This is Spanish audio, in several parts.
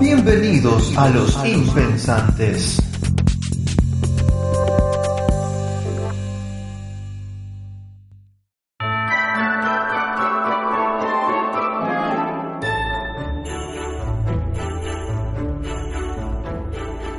Bienvenidos a los impensantes.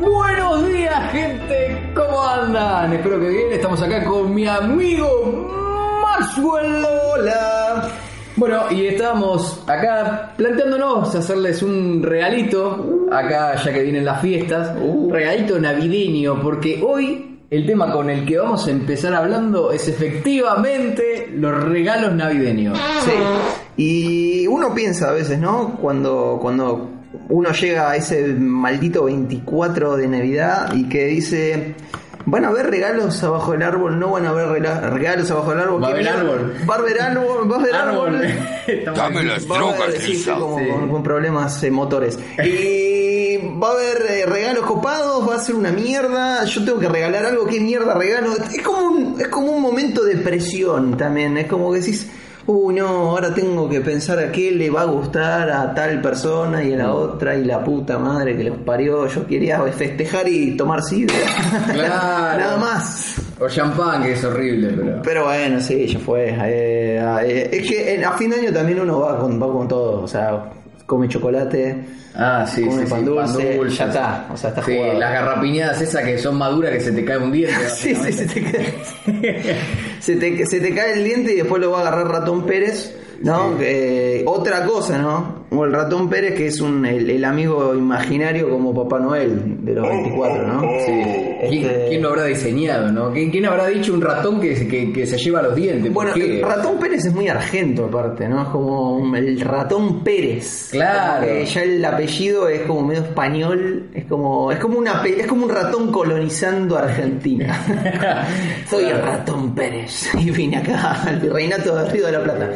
Buenos días, gente. ¿Cómo andan? Espero que bien. Estamos acá con mi amigo Maxwell. Hola. Bueno, y estamos acá planteándonos hacerles un regalito, acá ya que vienen las fiestas, un regalito navideño, porque hoy el tema con el que vamos a empezar hablando es efectivamente los regalos navideños. Sí. Y uno piensa a veces, ¿no? Cuando, cuando uno llega a ese maldito 24 de Navidad y que dice, van a haber regalos abajo del árbol, no van a haber regalos abajo del árbol. Va a ¿Qué haber árbol. Va a haber árbol, va a haber árbol. Dame las Va a haber- drogas, sí, sí, como Sí. con, con problemas eh, motores. Y va a haber eh, regalos copados, va a ser una mierda. Yo tengo que regalar algo, ¿qué mierda regalo? Es como un, es como un momento de presión también. Es como que decís, uy, no, ahora tengo que pensar a qué le va a gustar a tal persona y a la otra y la puta madre que los parió. Yo quería festejar y tomar sidra. Claro. Nada más. O champán, que es horrible, pero... Pero bueno, sí, ya fue. Eh, eh, es que en- a fin de año también uno va con, va con todo. O sea, come chocolate, Ah, sí, come sí, pan sí, dulce, dulce, ya está. O sea, está Sí, jugado. las garrapiñadas esas que son maduras que se te cae un diente. Sí, sí, se te, cae, se, te, se te cae el diente y después lo va a agarrar Ratón Pérez. ¿No? Eh, otra cosa, ¿no? O el ratón Pérez, que es un, el, el amigo imaginario como Papá Noel de los 24, ¿no? Sí. ¿Quién, Este- quién lo habrá diseñado, no? ¿Quién, quién habrá dicho un ratón que, se- que, que se lleva los dientes? ¿Por Bueno, qué? el ratón Pérez es muy argento aparte, ¿no? Es como un- el ratón Pérez. Claro. Que ya el apellido es como medio español, es como es como una pe- es como un ratón colonizando Argentina. Soy el ratón Pérez y vine acá al virreinato de Río de la Plata.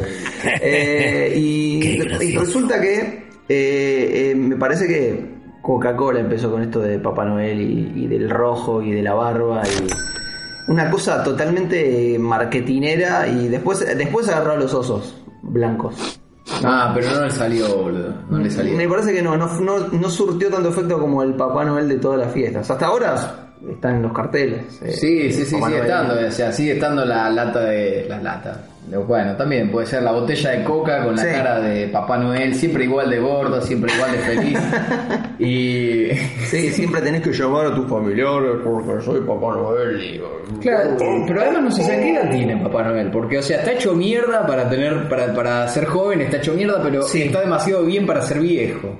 Eh, y, y resulta que eh, eh, me parece que Coca-Cola empezó con esto de Papá Noel y, y del rojo y de la barba y una cosa totalmente marketinera y después después agarró a los osos blancos. Ah, pero no le salió, boludo. No le salió. Me parece que no, no, no, no surtió tanto efecto como el Papá Noel de todas las fiestas. Hasta ahora están en los carteles. eh, Sí, sí, sí, sigue estando. O sea, sigue estando la lata de. La lata. Bueno, también puede ser la botella de coca con la Sí. cara de Papá Noel, siempre igual de gordo, siempre igual de feliz. y. Sí, siempre tenés que llamar a tus familiares porque soy Papá Noel. y- Claro, pero además no sé si qué edad tiene Papá Noel, porque o sea, está hecho mierda para tener, para, para ser joven, está hecho mierda, pero Sí. está demasiado bien para ser viejo.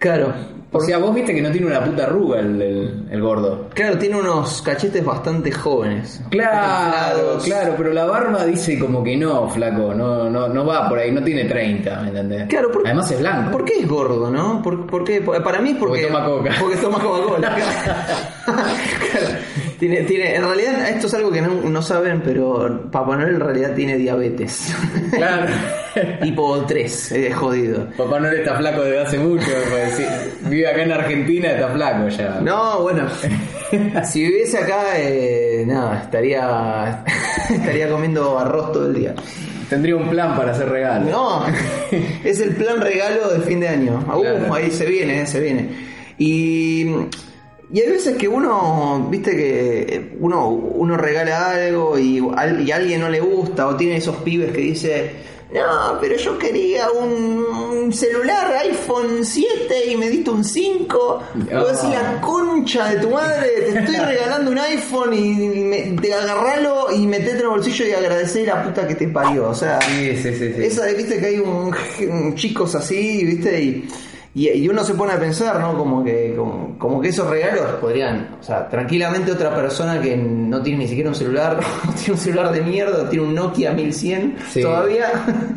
Claro. O sea, vos viste que no tiene una puta arruga el, el- el gordo. Claro, tiene unos cachetes bastante jóvenes. Claro, claro, pero la barba dice como que no, flaco, no, no, no va por ahí, no tiene 30, ¿me entendés? Claro, por- Además es blanco. ¿Por qué es gordo, no? ¿Por, por qué? Para mí es porque, Porque toma coca. Porque toma Coca-Cola. Claro. Tiene, tiene, en realidad, esto es algo que no, no saben, pero Papá Noel en realidad tiene diabetes. Claro. tipo 3, es jodido. Papá Noel está flaco desde hace mucho, me parece. vive acá en Argentina, está flaco ya. No, bueno, si viviese acá, eh, nada, estaría, estaría comiendo arroz todo el día. Tendría un plan para hacer regalos. No, es el plan regalo de fin de año. Uh, Claro. ahí se viene, eh, se viene. Y, y hay veces que uno, viste que uno, uno regala algo y, al- y a alguien no le gusta o tiene esos pibes que dice, no, pero yo quería un, celular iPhone 7 y me diste un 5. Ah. Vos decís la concha de tu madre, te estoy regalando un iPhone y me, te agarralo y metete en el bolsillo y agradecer la puta que te parió. O sea, Sí, sí, sí. sí. esa de, viste que hay un, un chicos así, viste, y, y, y uno se pone a pensar, ¿no? Como que, como, como que esos regalos podrían, o sea, tranquilamente otra persona que no tiene ni siquiera un celular, tiene un celular de mierda, tiene un Nokia 1100 Sí. todavía,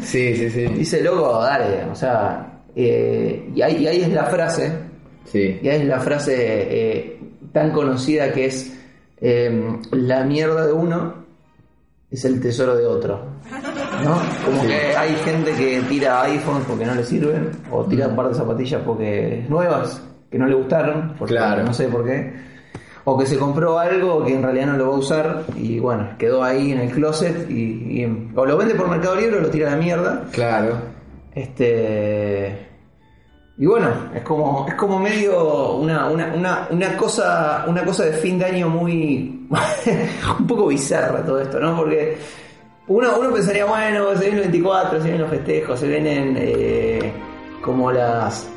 Sí, sí, sí. dice, loco, dale, o sea, Eh, y, ahí, y ahí es la frase, Sí. y ahí es la frase eh, tan conocida que es eh, la mierda de uno es el tesoro de otro. ¿No? Como que hay gente que tira iPhones porque no le sirven, o tira un par de zapatillas porque nuevas, que no le gustaron, porque Claro. no sé por qué. O que se compró algo que en realidad no lo va a usar y bueno, quedó ahí en el closet y, y- o lo vende por Mercado Libre o lo tira a la mierda. Claro. Este. Y bueno, es como, es como medio una, una, una, una cosa, una cosa de fin de año muy. un poco bizarra todo esto, ¿no? Porque uno, uno pensaría, bueno, se vienen los 24, se vienen los festejos, se vienen eh, como las.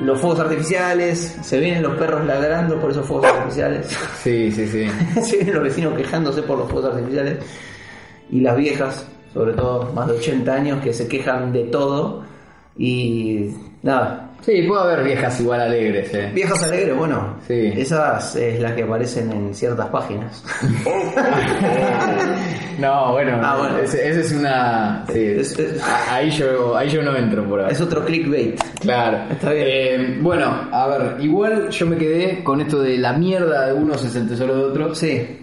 los fuegos artificiales, se vienen los perros ladrando por esos fuegos artificiales. Sí, sí, sí. se vienen los vecinos quejándose por los fuegos artificiales y las viejas, sobre todo más de 80 años, que se quejan de todo y nada. Sí, puede haber viejas igual alegres, eh. Viejas alegres, bueno, Sí. esas es las que aparecen en ciertas páginas. No, bueno, Ah, bueno. Ese, ese es una. Sí, Es- es- a- ahí, yo, ahí yo no entro por ahora. es otro clickbait. Claro. Está bien. Eh, bueno, a ver, igual yo me quedé con esto de la mierda de unos es el tesoro de otros. Sí,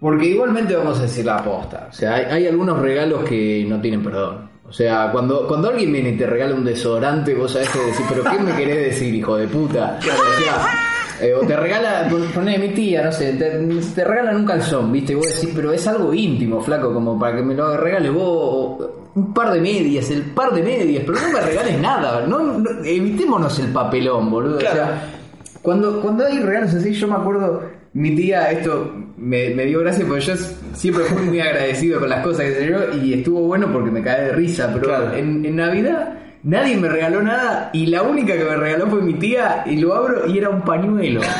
Porque igualmente vamos a decir la aposta. O sea, hay, hay algunos regalos que no tienen perdón. O sea, cuando, cuando alguien viene y te regala un desodorante, vos sabés que decir, pero ¿qué me querés decir, hijo de puta? O sea, eh, o te regala, pon- poné mi tía, no sé, te, te regalan un calzón, ¿viste? Y vos decís, pero es algo íntimo, flaco, como para que me lo regales vos. Un par de medias, el par de medias, pero no me regales nada. No, no- evitémonos el papelón, boludo. O sea, cuando, cuando hay regalos así, yo me acuerdo, mi tía, esto me, me dio gracia porque yo siempre fui muy agradecido con las cosas que se yo y estuvo bueno porque me caí de risa, pero Claro. en, en Navidad nadie me regaló nada y la única que me regaló fue mi tía y lo abro y era un pañuelo.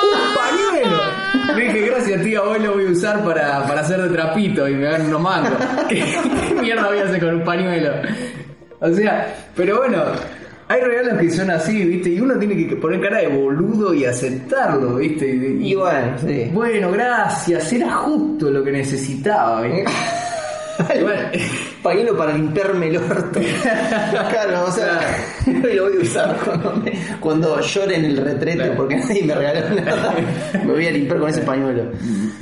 ¡Un pañuelo! Le dije, gracias tía, hoy lo voy a usar para, para hacer de trapito y me dan unos mangos. ¿Qué, qué mierda voy a hacer con un pañuelo? O sea, pero bueno, hay regalos que son así, ¿viste? Y uno tiene que poner cara de boludo y aceptarlo, ¿viste? Y, y bueno, sí. bueno, gracias, era justo lo que necesitaba, ¿viste? Bueno, Pañuelo para limpiarme el orto. claro, o sea, lo voy a usar cuando, me- cuando llore en el retrete Claro. porque nadie me regaló nada. Me voy a limpiar con ese pañuelo.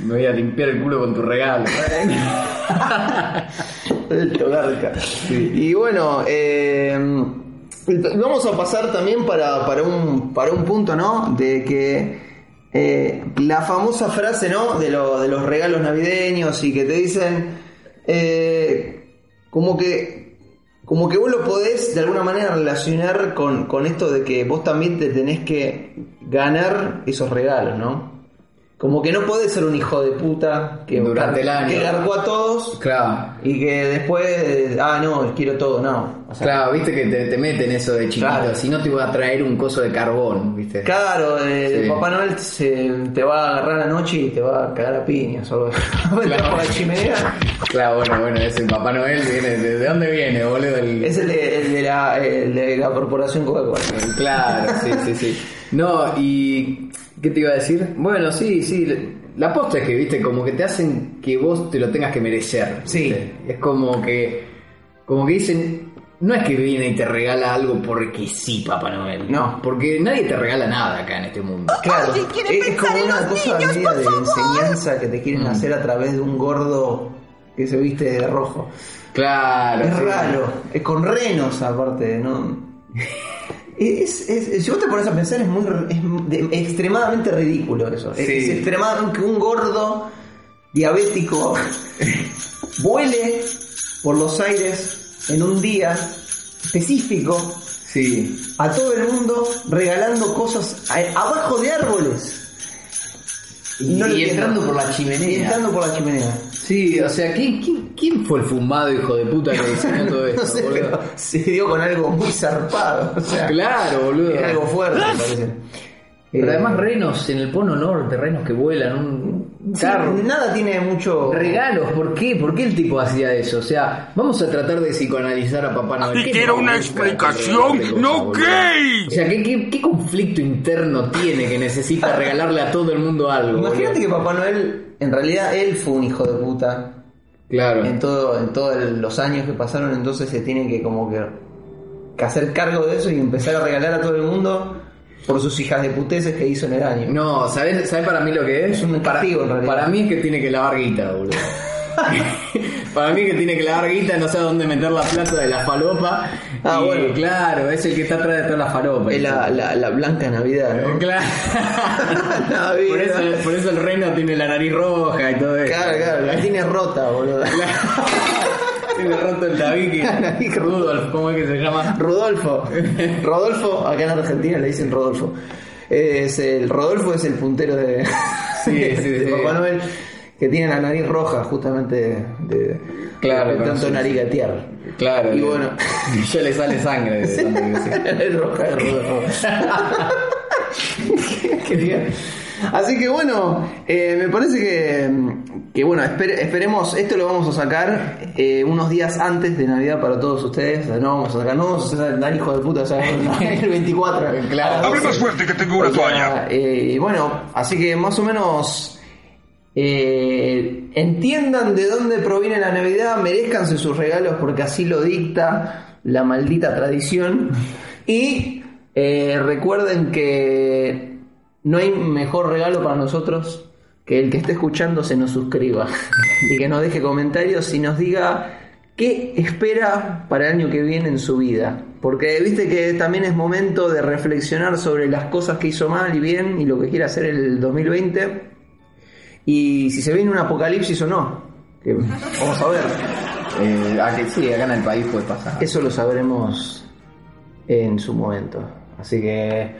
me voy a limpiar el culo con tu regalo. Alto garca. Y bueno, eh, vamos a pasar también para, para, un, para un punto, ¿no? De que eh, la famosa frase, ¿no? De, lo- de los regalos navideños y que te dicen, eh, como que... Como que vos lo podés de alguna manera relacionar con, con esto de que vos también te tenés que ganar esos regalos, ¿no? Como que no podés ser un hijo de puta que, Durante el año. que garcó a todos Claro. y que después, ah, no, quiero todo, no. O sea, Claro, viste que te, te meten eso de chiquito, Claro. si no te voy a traer un coso de carbón, viste. Claro, eh, Sí. Papá Noel se, te va a agarrar la noche y te va a cagar a piñas o algo. Va la chimenea. Claro, bueno, bueno, ese Papá Noel viene, ¿de, de dónde viene, boludo? El- Es el de, el de la, el de la corporación Coca-Cola. Claro, sí, sí, sí. No, y ¿qué te iba a decir? Bueno, sí, sí. La posta es que, viste, como que te hacen que vos te lo tengas que merecer. Sí. ¿viste? Es como que, como que dicen, no es que viene y te regala algo porque sí, Papá Noel. No. Porque nadie te regala nada acá en este mundo. Claro, es, es como una cosa niños, media por de favor. enseñanza que te quieren Mm. hacer a través de un gordo que se viste de rojo. Claro. Es sí. raro, es con renos aparte, ¿no? Es, es- si vos te pones a pensar es muy es de- extremadamente ridículo eso. Es, Sí. es extremadamente que un gordo diabético vuele por los aires en un día específico Sí. a todo el mundo regalando cosas a- abajo de árboles. Y, No entrando por la chimenea. Y entrando por la chimenea. Sí, o sea, ¿quién, quién, quién fue el fumado hijo de puta que diseñó todo esto? No sé, boludo? se dio con algo muy zarpado. O sea, Claro, boludo. Era algo fuerte, me parece. Pero Eh, además renos en el Polo Norte, renos que vuelan, un sí, carro. nada tiene mucho. Regalos, ¿por qué? ¿Por qué el tipo hacía eso? O sea, vamos a tratar de psicoanalizar a Papá Noel. Así ¿Qué que era no una explicación, regalarle no gay. O sea, ¿qué, qué, qué conflicto interno tiene que necesita regalarle a todo el mundo algo? Imagínate que? Papá Noel, en realidad él fue un hijo de puta Claro. en todo, en todos los años que pasaron, entonces se tiene que como que que hacer cargo de eso y empezar a regalar a todo el mundo por sus hijas de puteces que hizo en el año. No, ¿sabes, ¿sabes para mí lo que es? Es un para, castigo, en realidad. para mí es que tiene que lavar guita, boludo. para mí que tiene que lavar guita, no sabe dónde meter la plata de la falopa. Ah, y, bueno. claro, es el que está atrás de toda la falopa. Es la, la, la blanca Navidad, ¿no? Claro. Navidad. por, eso, por eso el reino tiene la nariz roja y todo eso. Claro, claro, la tiene rota, boludo. El tabique. Roja. Rudolf, ¿cómo es que se llama? Rodolfo. Rodolfo, acá en Argentina le dicen Rodolfo. Es el Rodolfo es el puntero de, Sí, de- sí, de sí. Papá Noel que tiene la nariz roja justamente de, Claro, de con tanto su- nariz gatear. Claro. Y bueno. Ya le sale sangre de tanto que roja de Rodolfo. Qué bien. Así que bueno, eh, me parece que, que bueno, esper- esperemos, esto lo vamos a sacar eh, unos días antes de Navidad para todos ustedes. No vamos a sacar, no vamos a sacar, hijo de puta, sacar el 24. Claro. Abre más fuerte que tengo una O sea, toalla. eh, y bueno, así que más o menos eh, entiendan de dónde proviene la Navidad, merezcanse sus regalos porque así lo dicta la maldita tradición. Y eh, recuerden que no hay mejor regalo para nosotros que el que esté escuchando se nos suscriba y que nos deje comentarios y nos diga qué espera para el año que viene en su vida. Porque viste que también es momento de reflexionar sobre las cosas que hizo mal y bien y lo que quiere hacer el 2020 y si se viene un apocalipsis o no. Que vamos a ver. Eh, a que sí, acá en el país puede pasar. Eso lo sabremos en su momento. Así que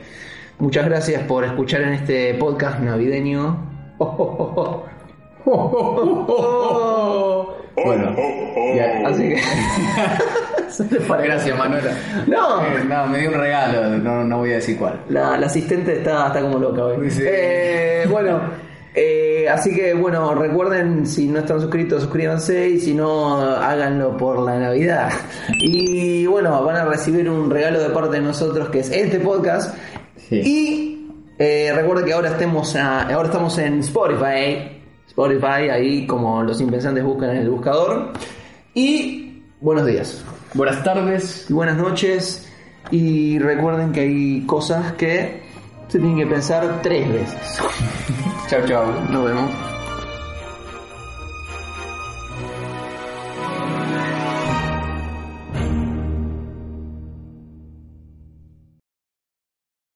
muchas gracias por escuchar en este podcast navideño. Bueno, ya- Así que. Gracias Manuela. No. Eh, no, me dio un regalo, no, no voy a decir cuál. La, la asistente está, está como loca hoy. Sí. Eh, bueno, eh, así que bueno, recuerden si no están suscritos, suscríbanse y si no, háganlo por la Navidad. Y bueno, van a recibir un regalo de parte de nosotros que es este podcast. Sí. Y eh, recuerden que ahora, estemos a- ahora estamos en Spotify. Spotify, ahí como los impensantes buscan en el buscador. Y buenos días. Buenas tardes. Y buenas noches. Y recuerden que hay cosas que se tienen que pensar tres veces. Chao, chao. Nos vemos.